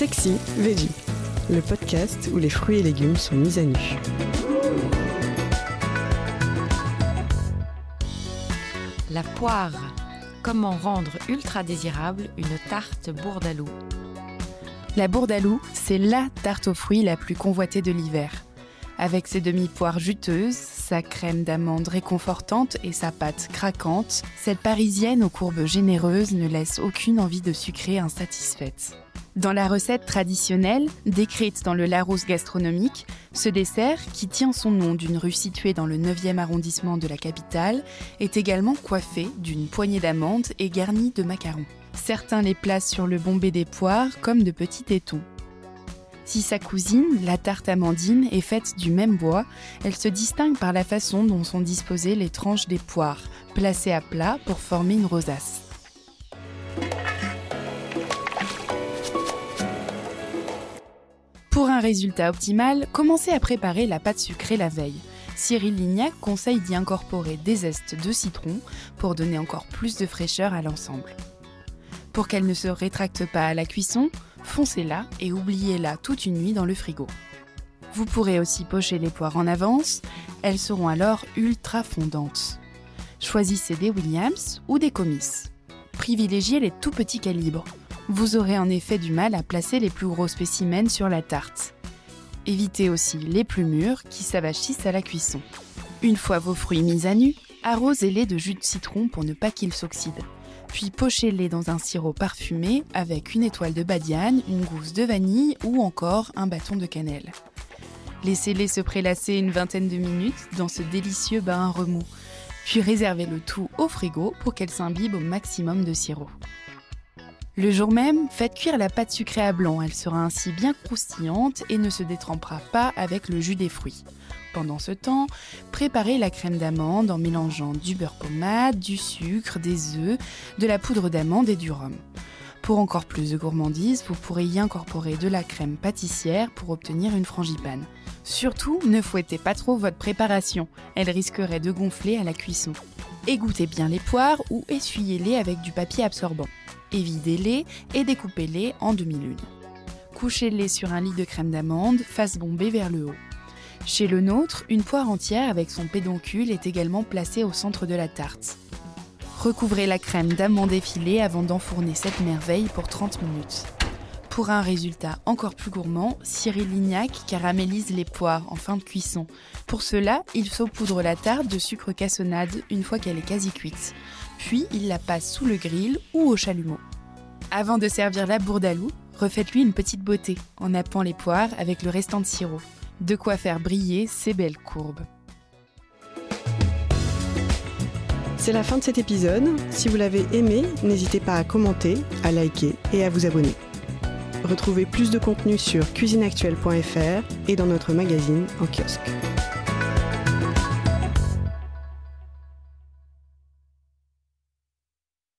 Sexy Veggie, le podcast où les fruits et légumes sont mis à nu. La poire. Comment rendre ultra désirable une tarte bourdalou La bourdalou, c'est la tarte aux fruits la plus convoitée de l'hiver. Avec ses demi-poires juteuses, sa crème d'amande réconfortante et sa pâte craquante, cette parisienne aux courbes généreuses ne laisse aucune envie de sucrer insatisfaite. Dans la recette traditionnelle, décrite dans le Larousse gastronomique, ce dessert, qui tient son nom d'une rue située dans le 9e arrondissement de la capitale, est également coiffé d'une poignée d'amandes et garni de macarons. Certains les placent sur le bombé des poires comme de petits tétons. Si sa cousine, la tarte amandine, est faite du même bois, elle se distingue par la façon dont sont disposées les tranches des poires, placées à plat pour former une rosace. Un résultat optimal, commencez à préparer la pâte sucrée la veille. Cyril Lignac conseille d'y incorporer des zestes de citron pour donner encore plus de fraîcheur à l'ensemble. Pour qu'elle ne se rétracte pas à la cuisson, foncez-la et oubliez-la toute une nuit dans le frigo. Vous pourrez aussi pocher les poires en avance, elles seront alors ultra fondantes. Choisissez des Williams ou des comices. Privilégiez les tout petits calibres. Vous aurez en effet du mal à placer les plus gros spécimens sur la tarte. Évitez aussi les plus mûrs qui s'avachissent à la cuisson. Une fois vos fruits mis à nu, arrosez-les de jus de citron pour ne pas qu'ils s'oxydent. Puis pochez-les dans un sirop parfumé avec une étoile de badiane, une gousse de vanille ou encore un bâton de cannelle. Laissez-les se prélasser une vingtaine de minutes dans ce délicieux bain remous, puis réservez le tout au frigo pour qu'elle s'imbibe au maximum de sirop. Le jour même, faites cuire la pâte sucrée à blanc, elle sera ainsi bien croustillante et ne se détrempera pas avec le jus des fruits. Pendant ce temps, préparez la crème d'amande en mélangeant du beurre pommade, du sucre, des œufs, de la poudre d'amande et du rhum. Pour encore plus de gourmandise, vous pourrez y incorporer de la crème pâtissière pour obtenir une frangipane. Surtout, ne fouettez pas trop votre préparation, elle risquerait de gonfler à la cuisson. Égouttez bien les poires ou essuyez-les avec du papier absorbant. Évidez-les et découpez-les en demi-lunes. Couchez-les sur un lit de crème d'amande, face bombée vers le haut. Chez le nôtre, une poire entière avec son pédoncule est également placée au centre de la tarte. Recouvrez la crème d'amande effilée avant d'enfourner cette merveille pour 30 minutes. Pour un résultat encore plus gourmand, Cyril Lignac caramélise les poires en fin de cuisson. Pour cela, il saupoudre la tarte de sucre cassonade une fois qu'elle est quasi cuite. Puis il la passe sous le grill ou au chalumeau. Avant de servir la bourdalou, refaites-lui une petite beauté en nappant les poires avec le restant de sirop. De quoi faire briller ces belles courbes. C'est la fin de cet épisode. Si vous l'avez aimé, n'hésitez pas à commenter, à liker et à vous abonner. Retrouvez plus de contenu sur cuisineactuelle.fr et dans notre magazine en kiosque.